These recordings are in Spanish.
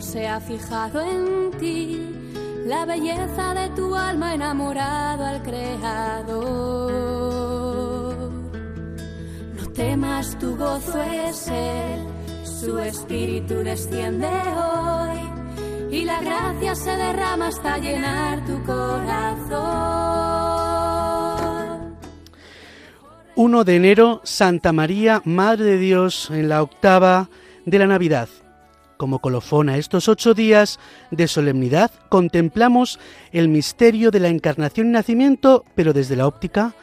Se ha fijado en ti, la belleza de tu alma enamorado al Creador. No temas, tu gozo es Él, su espíritu desciende hoy y la gracia se derrama hasta llenar tu corazón. 1 de enero, Santa María, Madre de Dios, en la octava de la Navidad. Como colofón a estos ocho días de solemnidad, contemplamos el misterio de la encarnación y nacimiento, pero desde la óptica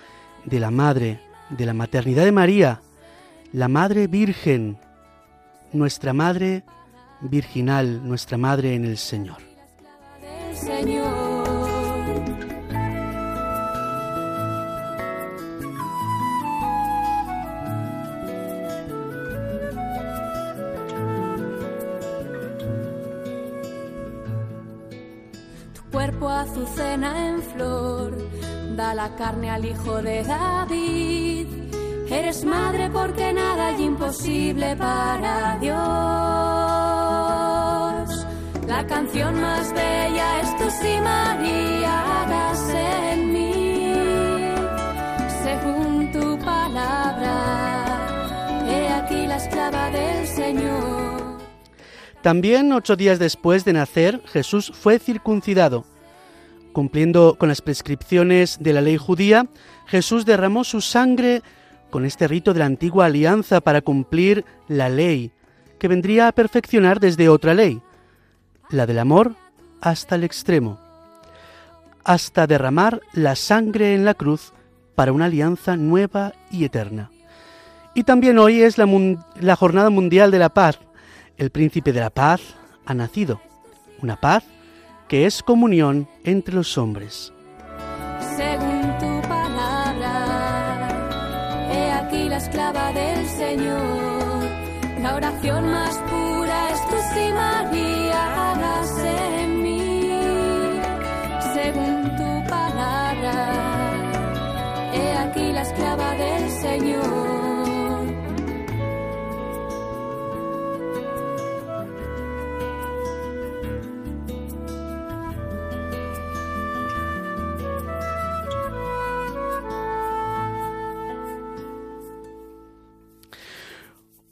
de la Madre, de la maternidad de María, la Madre Virgen, nuestra Madre virginal, nuestra Madre en el Señor. Cuerpo azucena en flor, da la carne al hijo de David. Eres madre porque nada hay imposible para Dios. La canción más bella es tu sí, María, hagas en mí, según tu palabra. He aquí la esclava del Señor. También ocho días después de nacer, Jesús fue circuncidado. Cumpliendo con las prescripciones de la ley judía, Jesús derramó su sangre con este rito de la antigua alianza para cumplir la ley, que vendría a perfeccionar desde otra ley, la del amor hasta el extremo, hasta derramar la sangre en la cruz para una alianza nueva y eterna. Y también hoy es la, Jornada Mundial de la Paz, el príncipe de la paz ha nacido, una paz que es comunión entre los hombres. Según tu palabra, he aquí la esclava del Señor, la oración más pura es tu sí, María, hágase en mí. Según tu palabra, he aquí la esclava del Señor.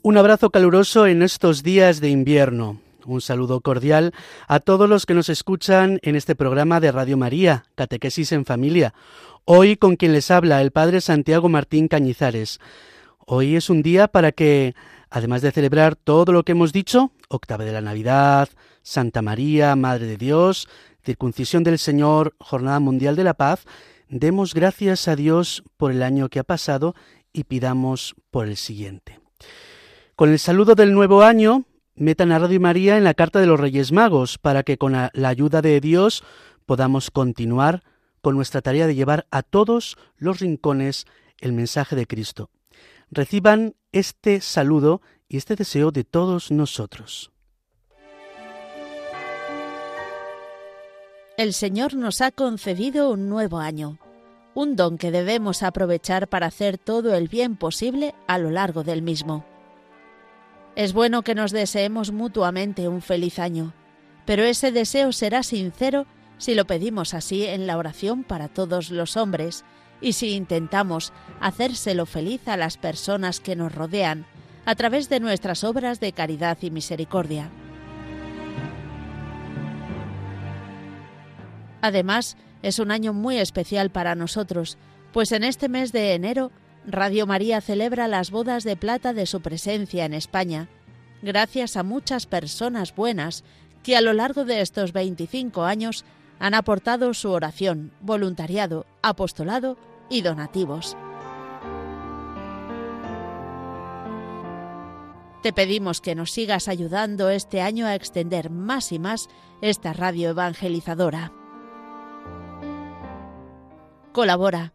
Un abrazo caluroso en estos días de invierno. Un saludo cordial a todos los que nos escuchan en este programa de Radio María, Catequesis en Familia. Hoy con quien les habla el Padre Santiago Martín Cañizares. Hoy es un día para que, además de celebrar todo lo que hemos dicho, octava de la Navidad, Santa María, Madre de Dios, circuncisión del Señor, Jornada Mundial de la Paz, demos gracias a Dios por el año que ha pasado y pidamos por el siguiente. Con el saludo del nuevo año, metan a Radio María en la Carta de los Reyes Magos para que con la ayuda de Dios podamos continuar con nuestra tarea de llevar a todos los rincones el mensaje de Cristo. Reciban este saludo y este deseo de todos nosotros. El Señor nos ha concedido un nuevo año, un don que debemos aprovechar para hacer todo el bien posible a lo largo del mismo. Es bueno que nos deseemos mutuamente un feliz año, pero ese deseo será sincero si lo pedimos así en la oración para todos los hombres y si intentamos hacérselo feliz a las personas que nos rodean a través de nuestras obras de caridad y misericordia. Además, es un año muy especial para nosotros, pues en este mes de enero Radio María celebra las bodas de plata de su presencia en España, gracias a muchas personas buenas que a lo largo de estos 25 años han aportado su oración, voluntariado, apostolado y donativos. Te pedimos que nos sigas ayudando este año a extender más y más esta radio evangelizadora. Colabora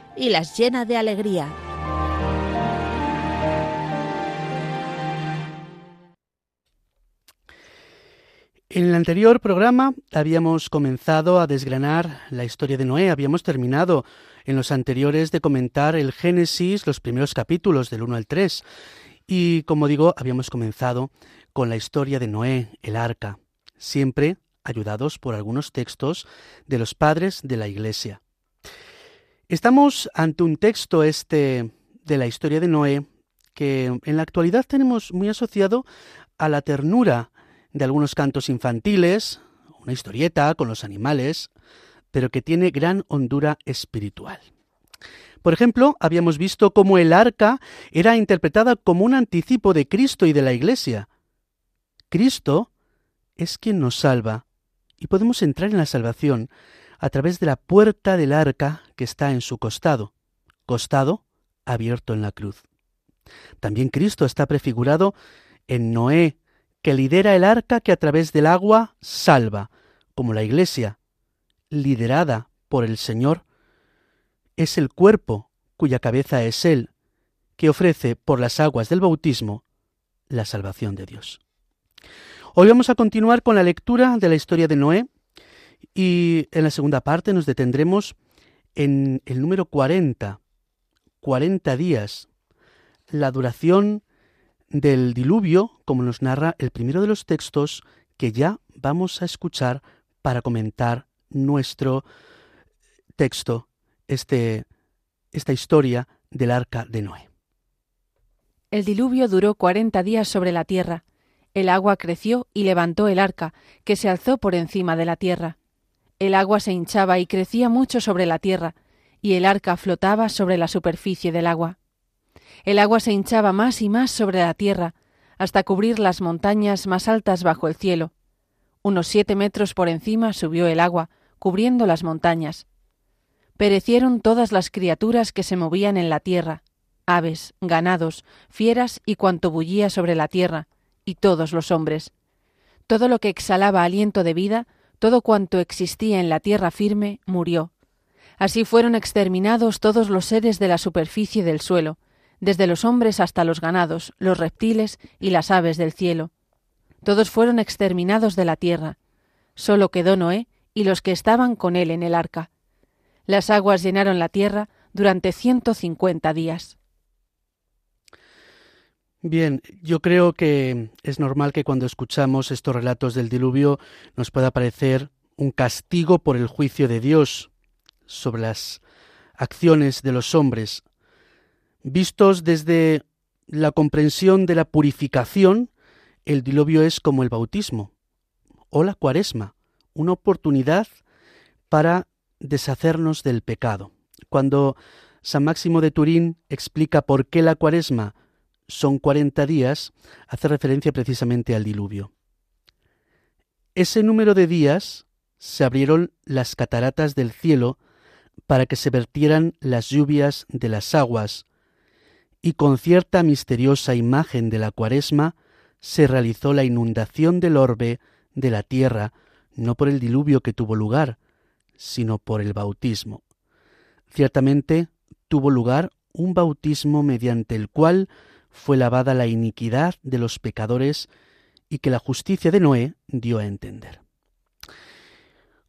y las llena de alegría. En el anterior programa habíamos comenzado a desgranar la historia de Noé, habíamos terminado en los anteriores de comentar el Génesis, los primeros capítulos del 1 al 3, y como digo, habíamos comenzado con la historia de Noé, el arca, siempre ayudados por algunos textos de los padres de la Iglesia. Estamos ante un texto este de la historia de Noé que en la actualidad tenemos muy asociado a la ternura de algunos cantos infantiles, una historieta con los animales, pero que tiene gran hondura espiritual. Por ejemplo, habíamos visto cómo el arca era interpretada como un anticipo de Cristo y de la Iglesia. Cristo es quien nos salva y podemos entrar en la salvación a través de la puerta del arca que está en su costado, costado abierto en la cruz. También Cristo está prefigurado en Noé, que lidera el arca que a través del agua salva, como la Iglesia, liderada por el Señor, es el cuerpo cuya cabeza es Él, que ofrece por las aguas del bautismo la salvación de Dios. Hoy vamos a continuar con la lectura de la historia de Noé y en la segunda parte nos detendremos en el número 40, 40 días, la duración del diluvio, como nos narra el primero de los textos que ya vamos a escuchar para comentar nuestro texto este, esta historia del arca de Noé. El diluvio duró cuarenta días sobre la tierra. El agua creció y levantó el arca, que se alzó por encima de la tierra. El agua se hinchaba y crecía mucho sobre la tierra, y el arca flotaba sobre la superficie del agua. El agua se hinchaba más y más sobre la tierra, hasta cubrir las montañas más altas bajo el cielo. Unos siete metros por encima subió el agua, cubriendo las montañas perecieron todas las criaturas que se movían en la tierra, aves, ganados, fieras y cuanto bullía sobre la tierra, y todos los hombres. Todo lo que exhalaba aliento de vida, todo cuanto existía en la tierra firme, murió. Así fueron exterminados todos los seres de la superficie del suelo, desde los hombres hasta los ganados, los reptiles y las aves del cielo. Todos fueron exterminados de la tierra. Solo quedó Noé y los que estaban con él en el arca. Las aguas llenaron la tierra durante ciento cincuenta días. Bien, yo creo que es normal que cuando escuchamos estos relatos del diluvio nos pueda parecer un castigo por el juicio de Dios sobre las acciones de los hombres. Vistos desde la comprensión de la purificación, el diluvio es como el bautismo o la cuaresma, una oportunidad para deshacernos del pecado. Cuando San Máximo de Turín explica por qué la cuaresma son cuarenta días, hace referencia precisamente al diluvio. Ese número de días se abrieron las cataratas del cielo para que se vertieran las lluvias de las aguas, y con cierta misteriosa imagen de la cuaresma se realizó la inundación del orbe de la tierra, no por el diluvio que tuvo lugar, sino por el bautismo. Ciertamente tuvo lugar un bautismo mediante el cual fue lavada la iniquidad de los pecadores y que la justicia de Noé dio a entender.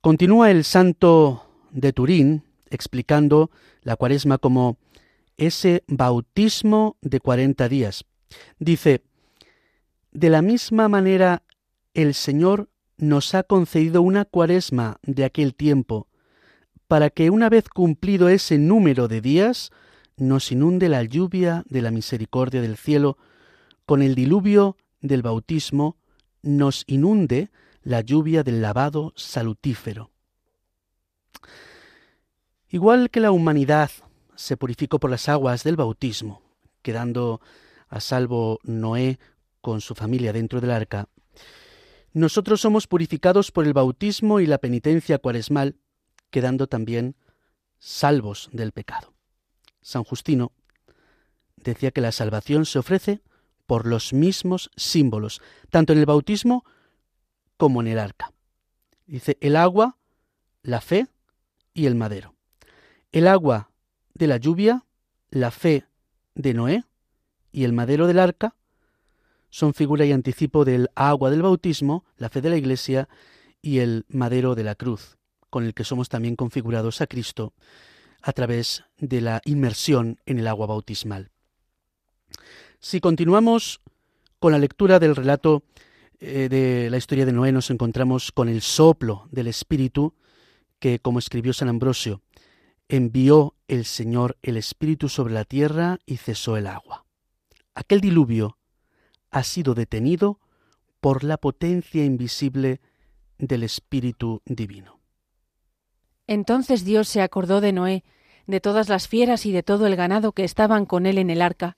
Continúa el santo de Turín explicando la cuaresma como ese bautismo de cuarenta días. Dice, de la misma manera el Señor nos ha concedido una cuaresma de aquel tiempo, para que una vez cumplido ese número de días, nos inunde la lluvia de la misericordia del cielo con el diluvio del bautismo nos inunde la lluvia del lavado salutífero. Igual que la humanidad se purificó por las aguas del bautismo, quedando a salvo Noé con su familia dentro del arca, nosotros somos purificados por el bautismo y la penitencia cuaresmal, quedando también salvos del pecado. San Justino decía que la salvación se ofrece por los mismos símbolos, tanto en el bautismo como en el arca. Dice el agua, la fe y el madero. El agua de la lluvia, la fe de Noé y el madero del arca son figura y anticipo del agua del bautismo, la fe de la Iglesia y el madero de la cruz, con el que somos también configurados a Cristo a través de la inmersión en el agua bautismal. Si continuamos con la lectura del relato eh, de la historia de Noé, nos encontramos con el soplo del Espíritu que, como escribió San Ambrosio, envió el Señor el Espíritu sobre la tierra y cesó el agua. Aquel diluvio ha sido detenido por la potencia invisible del Espíritu Divino. Entonces Dios se acordó de Noé, de todas las fieras y de todo el ganado que estaban con él en el arca.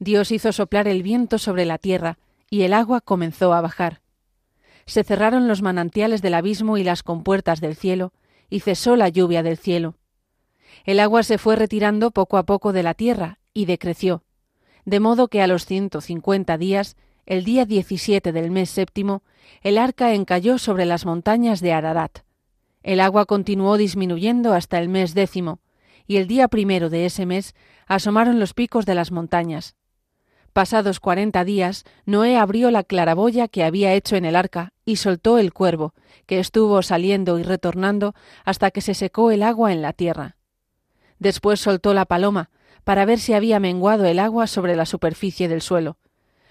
Dios hizo soplar el viento sobre la tierra, y el agua comenzó a bajar. Se cerraron los manantiales del abismo y las compuertas del cielo, y cesó la lluvia del cielo. El agua se fue retirando poco a poco de la tierra, y decreció, de modo que a los ciento cincuenta días, el día diecisiete del mes séptimo, el arca encalló sobre las montañas de Ararat. El agua continuó disminuyendo hasta el mes décimo, y el día primero de ese mes asomaron los picos de las montañas. Pasados cuarenta días, Noé abrió la claraboya que había hecho en el arca y soltó el cuervo, que estuvo saliendo y retornando hasta que se secó el agua en la tierra. Después soltó la paloma, para ver si había menguado el agua sobre la superficie del suelo.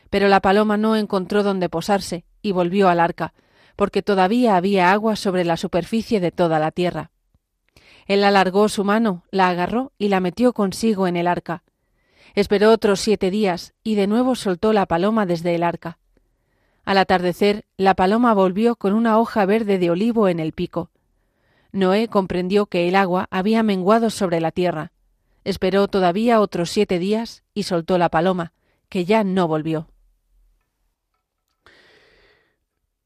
Pero la paloma no encontró dónde posarse y volvió al arca, porque todavía había agua sobre la superficie de toda la tierra. Él alargó su mano, la agarró y la metió consigo en el arca. Esperó otros siete días y de nuevo soltó la paloma desde el arca. Al atardecer, la paloma volvió con una hoja verde de olivo en el pico. Noé comprendió que el agua había menguado sobre la tierra, Esperó todavía otros siete días y soltó la paloma, que ya no volvió.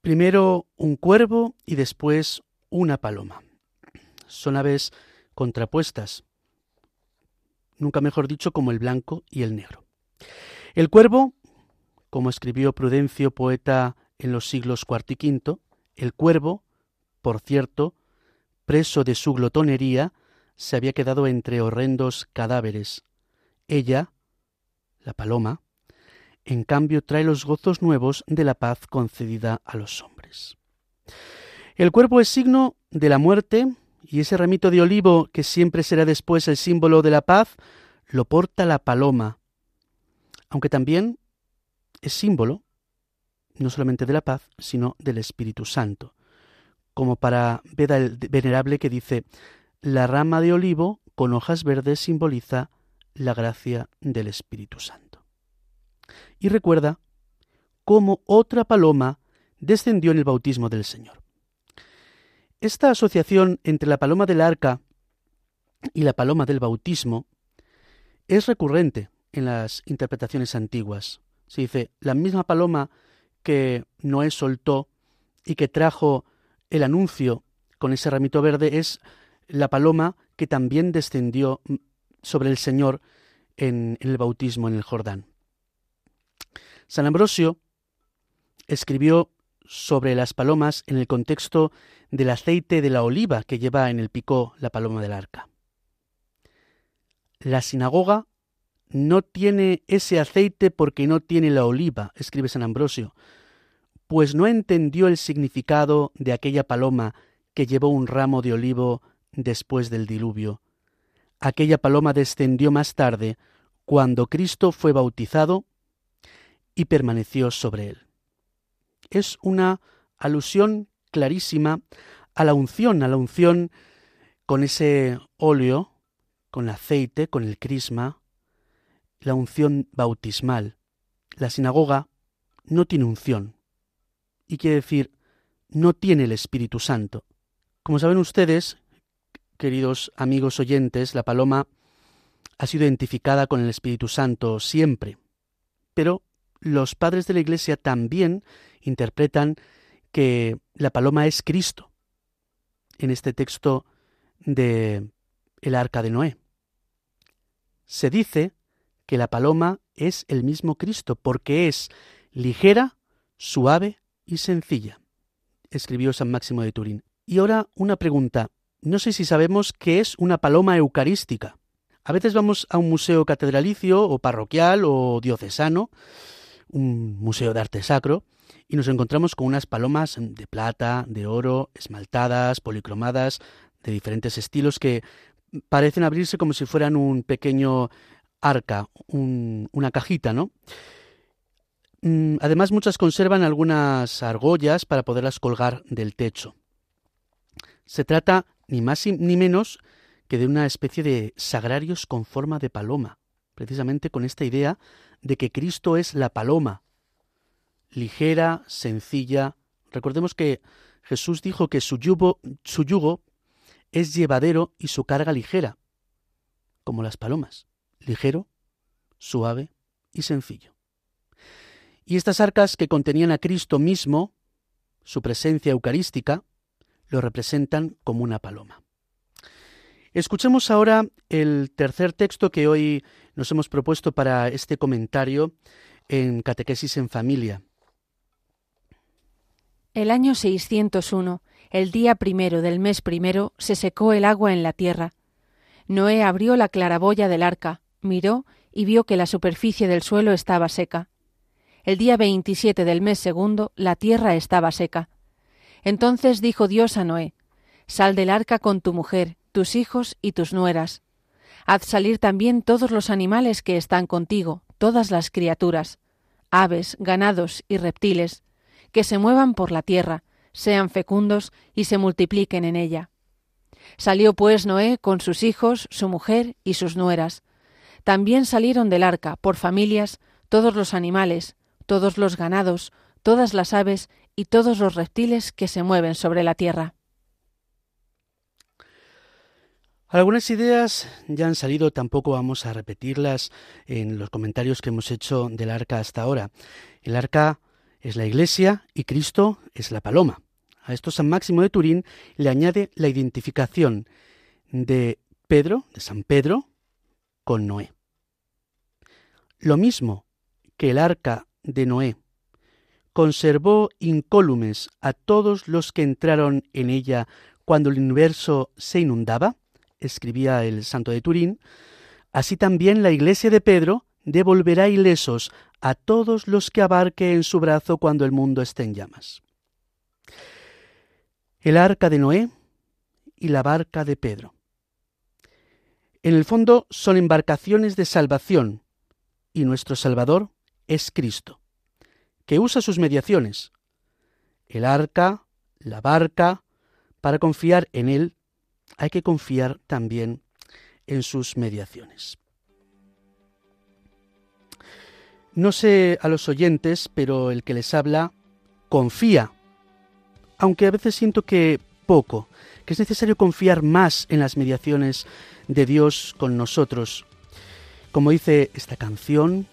Primero un cuervo y después una paloma. Son aves contrapuestas, nunca mejor dicho como el blanco y el negro. El cuervo, como escribió Prudencio, poeta en los siglos IV y V, el cuervo, por cierto, preso de su glotonería, se había quedado entre horrendos cadáveres. Ella, la paloma, en cambio trae los gozos nuevos de la paz concedida a los hombres. El cuerpo es signo de la muerte y ese ramito de olivo que siempre será después el símbolo de la paz, lo porta la paloma, aunque también es símbolo no solamente de la paz, sino del Espíritu Santo, como para Veda el Venerable que dice, la rama de olivo con hojas verdes simboliza la gracia del Espíritu Santo. Y recuerda cómo otra paloma descendió en el bautismo del Señor. Esta asociación entre la paloma del arca y la paloma del bautismo es recurrente en las interpretaciones antiguas. Se dice, la misma paloma que Noé soltó y que trajo el anuncio con ese ramito verde es la paloma que también descendió sobre el Señor en, el bautismo en el Jordán. San Ambrosio escribió sobre las palomas en el contexto del aceite de la oliva que lleva en el pico la paloma del arca. La sinagoga no tiene ese aceite porque no tiene la oliva, escribe San Ambrosio, pues no entendió el significado de aquella paloma que llevó un ramo de olivo después del diluvio. Aquella paloma descendió más tarde, cuando Cristo fue bautizado y permaneció sobre él. Es una alusión clarísima a la unción, a la unción con ese óleo, con aceite, con el crisma, la unción bautismal. La sinagoga no tiene unción. Y quiere decir, no tiene el Espíritu Santo. Como saben ustedes, queridos amigos oyentes, la paloma ha sido identificada con el Espíritu Santo siempre. Pero los padres de la Iglesia también interpretan que la paloma es Cristo en este texto de el arca de Noé. Se dice que la paloma es el mismo Cristo porque es ligera, suave y sencilla, escribió San Máximo de Turín. Y ahora una pregunta. No sé si sabemos qué es una paloma eucarística. A veces vamos a un museo catedralicio o parroquial o diocesano, un museo de arte sacro, y nos encontramos con unas palomas de plata, de oro, esmaltadas, policromadas, de diferentes estilos que parecen abrirse como si fueran un pequeño arca, una cajita, ¿no? Mm, además, muchas conservan algunas argollas para poderlas colgar del techo. Se trata ni más ni menos que de una especie de sagrarios con forma de paloma, precisamente con esta idea de que Cristo es la paloma, ligera, sencilla. Recordemos que Jesús dijo que su yugo, su yugo es llevadero y su carga ligera, como las palomas, ligero, suave y sencillo. Y estas arcas que contenían a Cristo mismo, su presencia eucarística, lo representan como una paloma. Escuchemos ahora el tercer texto que hoy nos hemos propuesto para este comentario en Catequesis en Familia. El año 601, el día primero del mes primero, se secó el agua en la tierra. Noé abrió la claraboya del arca, miró y vio que la superficie del suelo estaba seca. El día veintisiete del mes segundo, la tierra estaba seca. Entonces dijo Dios a Noé, Sal del arca con tu mujer, tus hijos y tus nueras. Haz salir también todos los animales que están contigo, todas las criaturas, aves, ganados y reptiles, que se muevan por la tierra, sean fecundos y se multipliquen en ella. Salió pues Noé con sus hijos, su mujer y sus nueras. También salieron del arca, por familias, todos los animales, todos los ganados, todas las aves y todos los reptiles que se mueven sobre la tierra. Algunas ideas ya han salido, tampoco vamos a repetirlas en los comentarios que hemos hecho del arca hasta ahora. El arca es la iglesia y Cristo es la paloma. A esto San Máximo de Turín le añade la identificación de Pedro, de San Pedro, con Noé. Lo mismo que el arca de Noé conservó incólumes a todos los que entraron en ella cuando el universo se inundaba, escribía el santo de Turín, así también la iglesia de Pedro devolverá ilesos a todos los que abarque en su brazo cuando el mundo esté en llamas. El arca de Noé y la barca de Pedro. En el fondo son embarcaciones de salvación y nuestro Salvador es Cristo, que usa sus mediaciones, el arca, la barca, para confiar en Él hay que confiar también en sus mediaciones. No sé a los oyentes, pero el que les habla confía, aunque a veces siento que poco, que es necesario confiar más en las mediaciones de Dios con nosotros. Como dice esta canción,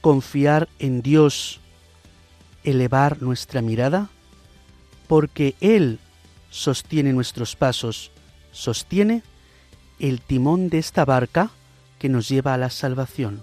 confiar en Dios, elevar nuestra mirada, porque Él sostiene nuestros pasos, sostiene el timón de esta barca que nos lleva a la salvación.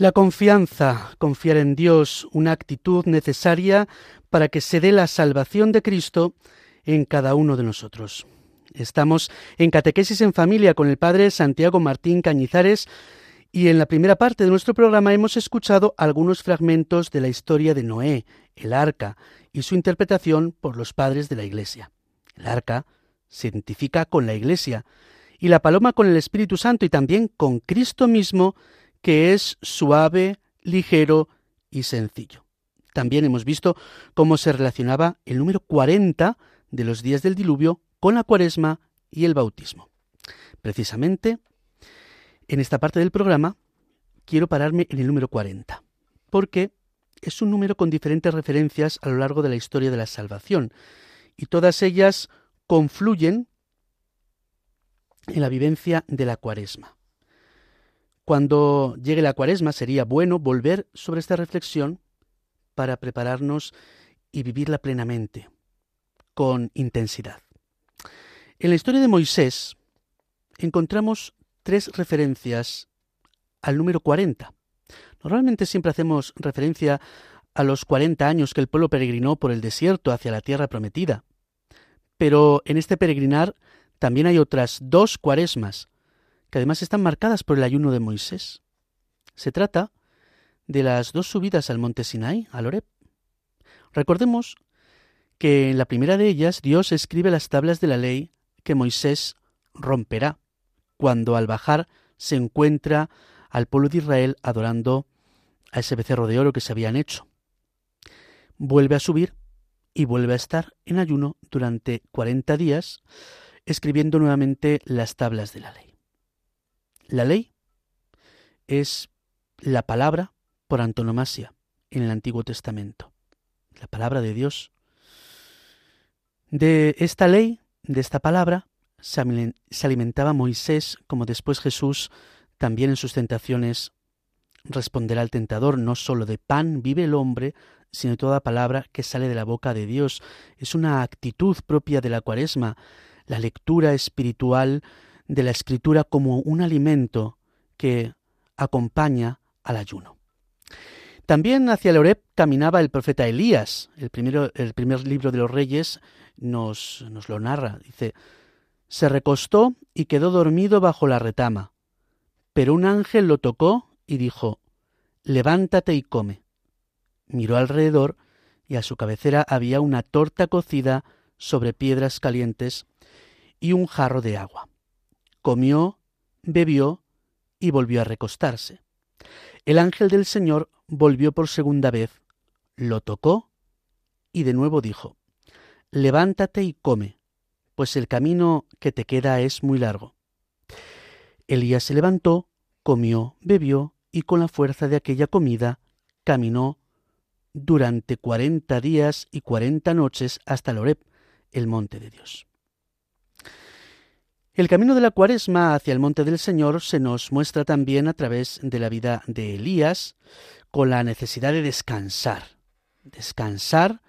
La confianza, confiar en Dios, una actitud necesaria para que se dé la salvación de Cristo en cada uno de nosotros. Estamos en Catequesis en Familia con el Padre Santiago Martín Cañizares y en la primera parte de nuestro programa hemos escuchado algunos fragmentos de la historia de Noé, el arca, y su interpretación por los padres de la Iglesia. El arca se identifica con la Iglesia y la paloma con el Espíritu Santo y también con Cristo mismo, que es suave, ligero y sencillo. También hemos visto cómo se relacionaba el número 40 de los días del diluvio con la cuaresma y el bautismo. Precisamente, en esta parte del programa quiero pararme en el número 40, porque es un número con diferentes referencias a lo largo de la historia de la salvación, y todas ellas confluyen en la vivencia de la cuaresma. Cuando llegue la cuaresma sería bueno volver sobre esta reflexión para prepararnos y vivirla plenamente, con intensidad. En la historia de Moisés encontramos tres referencias al número 40. Normalmente siempre hacemos referencia a los 40 años que el pueblo peregrinó por el desierto hacia la tierra prometida. Pero en este peregrinar también hay otras dos cuaresmas, que además están marcadas por el ayuno de Moisés. Se trata de las dos subidas al monte Sinai, al Oreb. Recordemos que en la primera de ellas Dios escribe las tablas de la ley que Moisés romperá cuando al bajar se encuentra al pueblo de Israel adorando a ese becerro de oro que se habían hecho. Vuelve a subir y vuelve a estar en ayuno durante cuarenta días, escribiendo nuevamente las tablas de la ley. La ley es la palabra por antonomasia en el Antiguo Testamento, la palabra de Dios. De esta ley, de esta palabra, se alimentaba Moisés, como después Jesús también en sus tentaciones responderá al tentador, no sólo de pan vive el hombre, sino de toda palabra que sale de la boca de Dios. Es una actitud propia de la cuaresma, la lectura espiritual de la escritura como un alimento que acompaña al ayuno. También hacia el Oreb caminaba el profeta Elías. El, primero, el primer libro de los reyes nos, nos lo narra. Dice, se recostó y quedó dormido bajo la retama. Pero un ángel lo tocó y dijo, levántate y come. Miró alrededor y a su cabecera había una torta cocida sobre piedras calientes y un jarro de agua. Comió, bebió y volvió a recostarse. El ángel del Señor volvió por segunda vez, lo tocó y de nuevo dijo, Levántate y come, pues el camino que te queda es muy largo. Elías se levantó, comió, bebió y con la fuerza de aquella comida caminó durante cuarenta días y cuarenta noches hasta Loreb, el monte de Dios. El camino de la cuaresma hacia el monte del Señor se nos muestra también a través de la vida de Elías, con la necesidad de descansar, descansar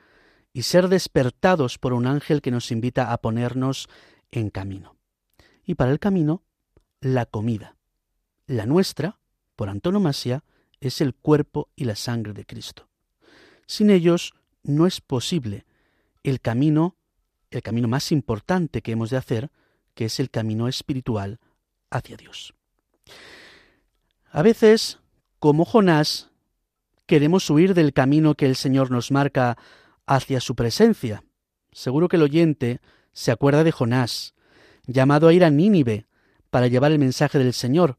y ser despertados por un ángel que nos invita a ponernos en camino. Y para el camino, la comida. La nuestra, por antonomasia, es el cuerpo y la sangre de Cristo. Sin ellos no es posible el camino, el camino más importante que hemos de hacer, que es el camino espiritual hacia Dios. A veces, como Jonás, queremos huir del camino que el Señor nos marca hacia su presencia. Seguro que el oyente se acuerda de Jonás, llamado a ir a Nínive para llevar el mensaje del Señor,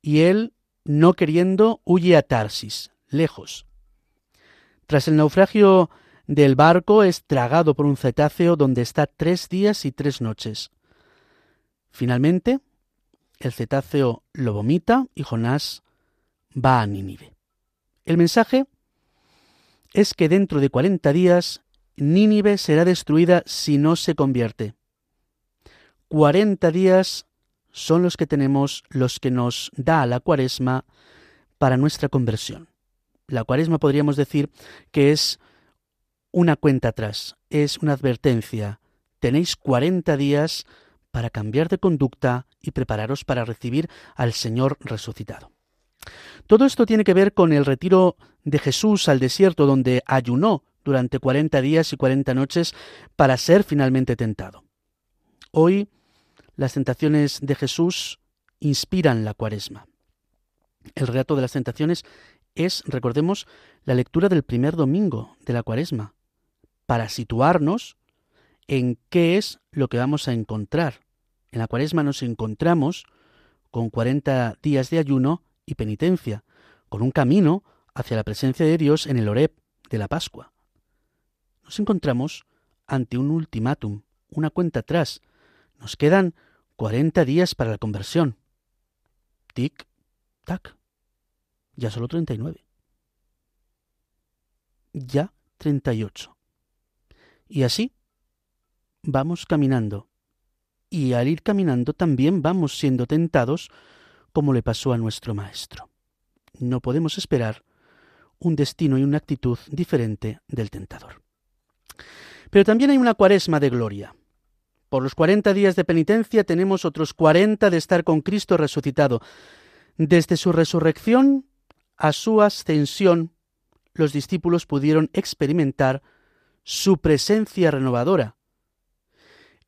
y él, no queriendo, huye a Tarsis, lejos. Tras el naufragio del barco es tragado por un cetáceo donde está tres días y tres noches. Finalmente, el cetáceo lo vomita y Jonás va a Nínive. El mensaje es que dentro de cuarenta días Nínive será destruida si no se convierte. Cuarenta días son los que tenemos, los que nos da la cuaresma para nuestra conversión. La cuaresma podríamos decir que es una cuenta atrás, es una advertencia. Tenéis cuarenta días para cambiar de conducta y prepararos para recibir al Señor resucitado. Todo esto tiene que ver con el retiro de Jesús al desierto, donde ayunó durante cuarenta días y cuarenta noches para ser finalmente tentado. Hoy las tentaciones de Jesús inspiran la cuaresma. El relato de las tentaciones es, recordemos, la lectura del primer domingo de la cuaresma, para situarnos en qué es lo que vamos a encontrar. En la cuaresma nos encontramos con cuarenta días de ayuno y penitencia, con un camino hacia la presencia de Dios en el Oreb de la Pascua. Nos encontramos ante un ultimátum, una cuenta atrás. Nos quedan cuarenta días para la conversión. Tic, tac. Ya solo treinta y nueve. Ya treinta y ocho. Y así vamos caminando. Y al ir caminando también vamos siendo tentados como le pasó a nuestro Maestro. No podemos esperar un destino y una actitud diferente del tentador. Pero también hay una cuaresma de gloria. Por los cuarenta días de penitencia tenemos otros cuarenta de estar con Cristo resucitado. Desde su resurrección a su ascensión, los discípulos pudieron experimentar su presencia renovadora.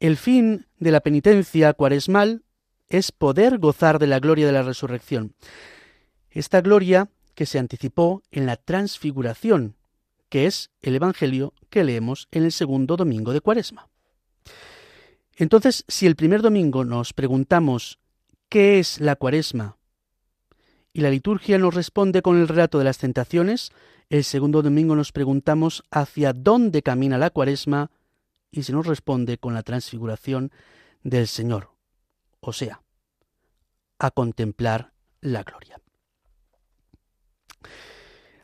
El fin de la penitencia cuaresmal es poder gozar de la gloria de la resurrección. Esta gloria que se anticipó en la transfiguración, que es el Evangelio que leemos en el segundo domingo de Cuaresma. Entonces, si el primer domingo nos preguntamos ¿qué es la Cuaresma? y la liturgia nos responde con el relato de las tentaciones, el segundo domingo nos preguntamos hacia dónde camina la Cuaresma y se nos responde con la transfiguración del Señor o sea, a contemplar la gloria.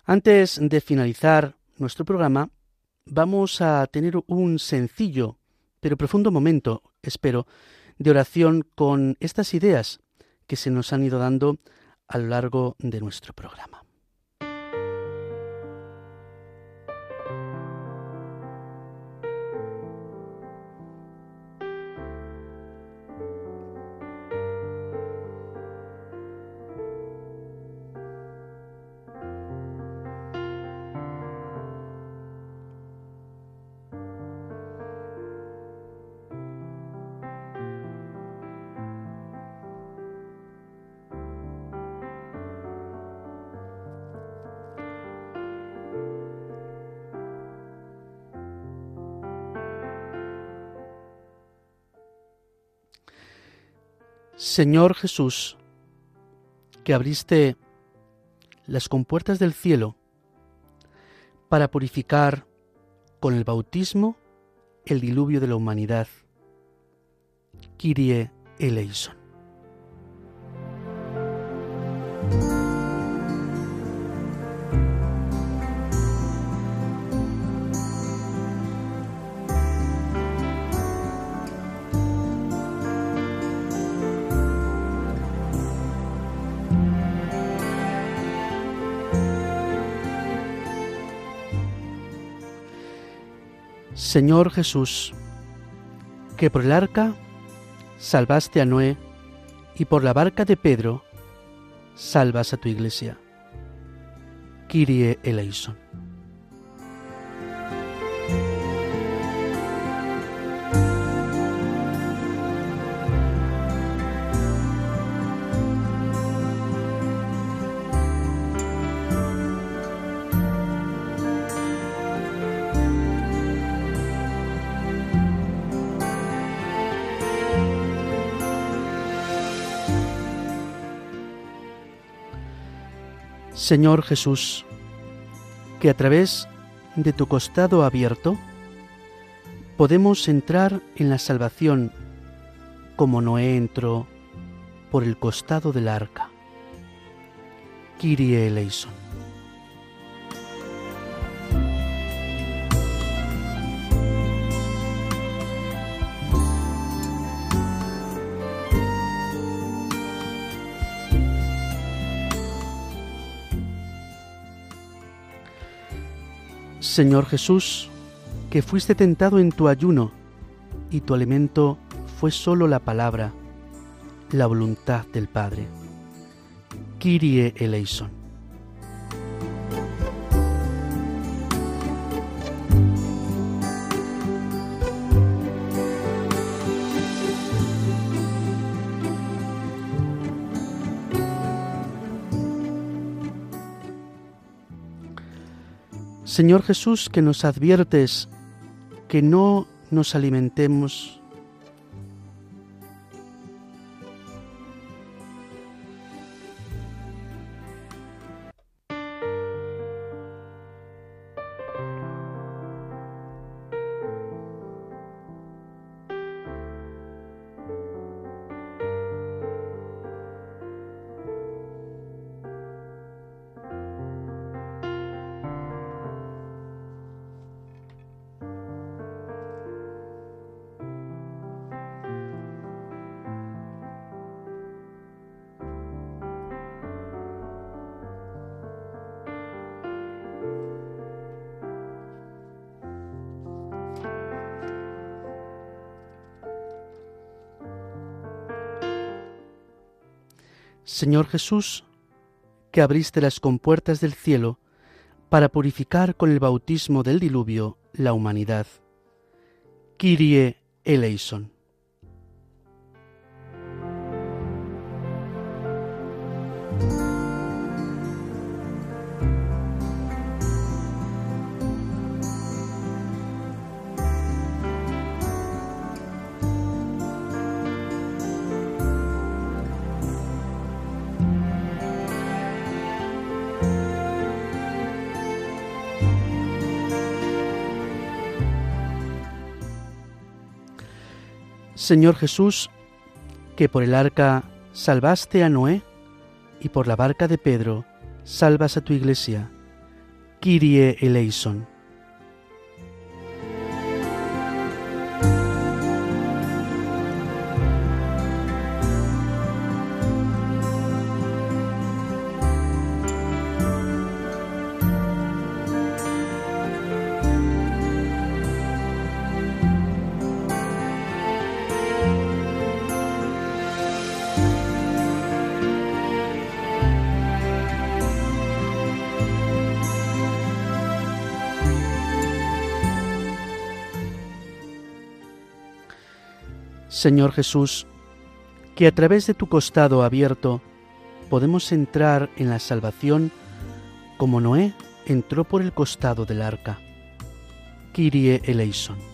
Antes de finalizar nuestro programa, vamos a tener un sencillo pero profundo momento, espero, de oración con estas ideas que se nos han ido dando a lo largo de nuestro programa. Señor Jesús, que abriste las compuertas del cielo para purificar con el bautismo el diluvio de la humanidad. Kyrie eleison. Señor Jesús, que por el arca salvaste a Noé y por la barca de Pedro salvas a tu iglesia. Kyrie eleison. Señor Jesús, que a través de tu costado abierto podemos entrar en la salvación como Noé entró por el costado del arca. Kyrie eleison. Señor Jesús, que fuiste tentado en tu ayuno y tu alimento fue solo la palabra, la voluntad del Padre. Kyrie eleison. Señor Jesús, que nos adviertes que no nos alimentemos Señor Jesús, que abriste las compuertas del cielo para purificar con el bautismo del diluvio la humanidad. Kyrie eleison. Señor Jesús, que por el arca salvaste a Noé y por la barca de Pedro salvas a tu iglesia. Kyrie eleison. Señor Jesús, que a través de tu costado abierto podemos entrar en la salvación como Noé entró por el costado del arca. Kyrie eleison.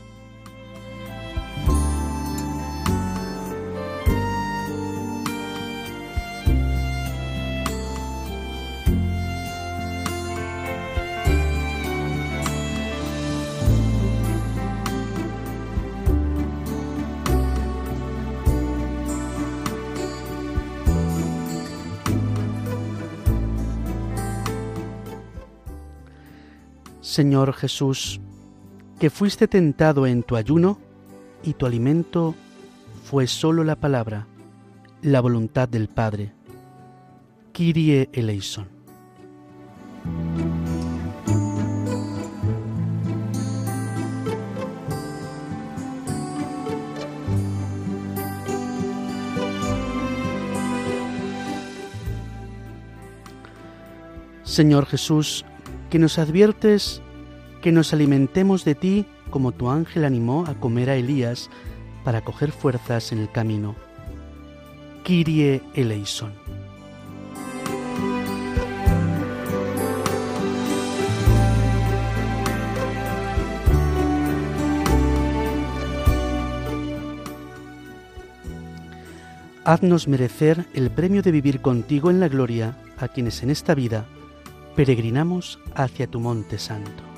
Señor Jesús, que fuiste tentado en tu ayuno y tu alimento fue solo la palabra, la voluntad del Padre. Kyrie eleison. Señor Jesús, que nos adviertes que nos alimentemos de ti como tu ángel animó a comer a Elías para coger fuerzas en el camino. Kyrie eleison. Haznos merecer el premio de vivir contigo en la gloria a quienes en esta vida peregrinamos hacia tu monte santo.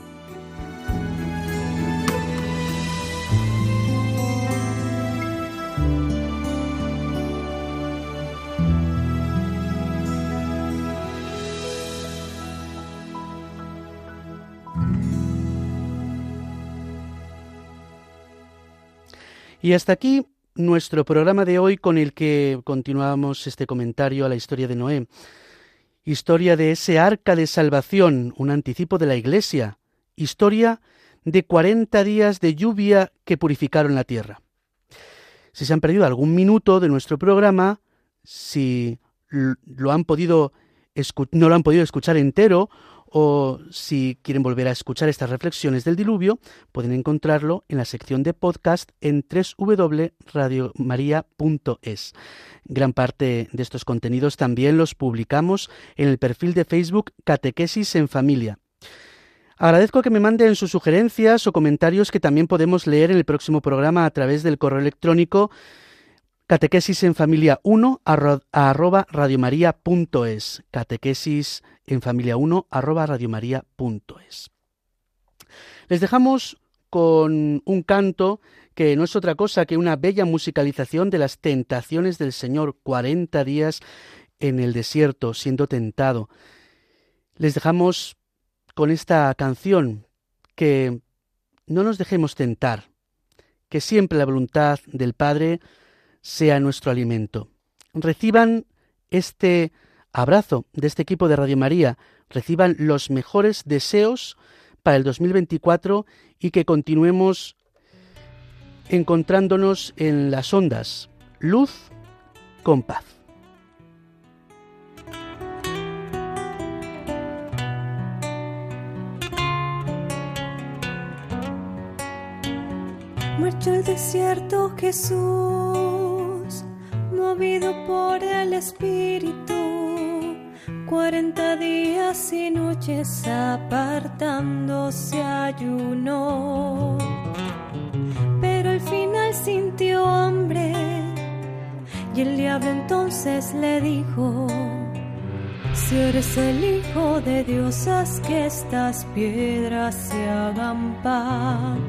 Y hasta aquí nuestro programa de hoy con el que continuamos este comentario a la historia de Noé. Historia de ese arca de salvación, un anticipo de la Iglesia. Historia de 40 días de lluvia que purificaron la tierra. Si se han perdido algún minuto de nuestro programa, si lo han podido no lo han podido escuchar entero o si quieren volver a escuchar estas reflexiones del diluvio, pueden encontrarlo en la sección de podcast en www.radiomaria.es. Gran parte de estos contenidos también los publicamos en el perfil de Facebook Catequesis en Familia. Agradezco que me manden sus sugerencias o comentarios que también podemos leer en el próximo programa a través del correo electrónico catequesis en familia 1 arroba radiomaria.es. Catequesis en familia 1 arroba radiomaria.es. Les dejamos con un canto que no es otra cosa que una bella musicalización de las tentaciones del Señor, 40 días en el desierto siendo tentado. Les dejamos con esta canción que no nos dejemos tentar, que siempre la voluntad del Padre sea nuestro alimento. Reciban este abrazo de este equipo de Radio María, reciban los mejores deseos para el 2024 y que continuemos encontrándonos en las ondas, luz con paz. El desierto Jesús, movido por el Espíritu, cuarenta días y noches apartándose ayuno. Al final sintió hambre y el diablo entonces le dijo, si eres el Hijo de Dios, haz que estas piedras se hagan pan,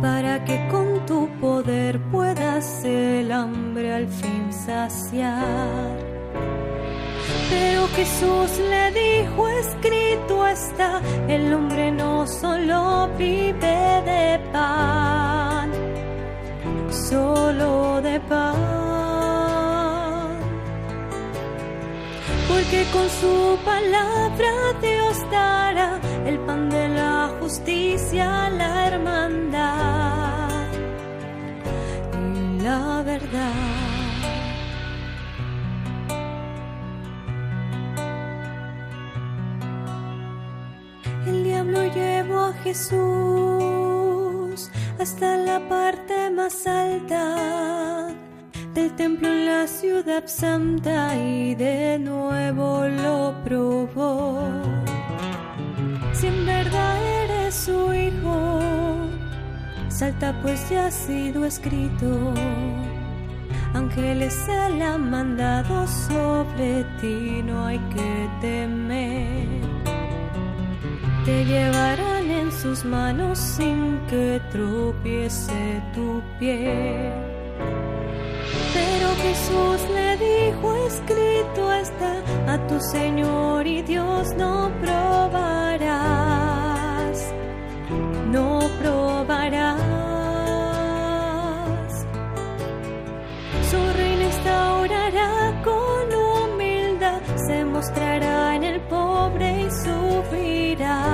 para que con tu poder puedas el hambre al fin saciar. Pero Jesús le dijo, escrito está, el hombre no solo vive de pan, solo de pan. Porque con su palabra Dios dará el pan de la justicia, la hermandad la verdad. lo llevo a Jesús hasta la parte más alta del templo en la ciudad santa y de nuevo lo probó. Si en verdad salta pues ya ha sido escrito. Ángeles se la han mandado sobre ti, no hay que temer te llevarán en sus manos sin que tropiece tu pie. Pero Jesús le dijo, escrito está, a tu Señor y Dios no probará. Su reino instaurará con humildad, se mostrará en el pobre y subirá.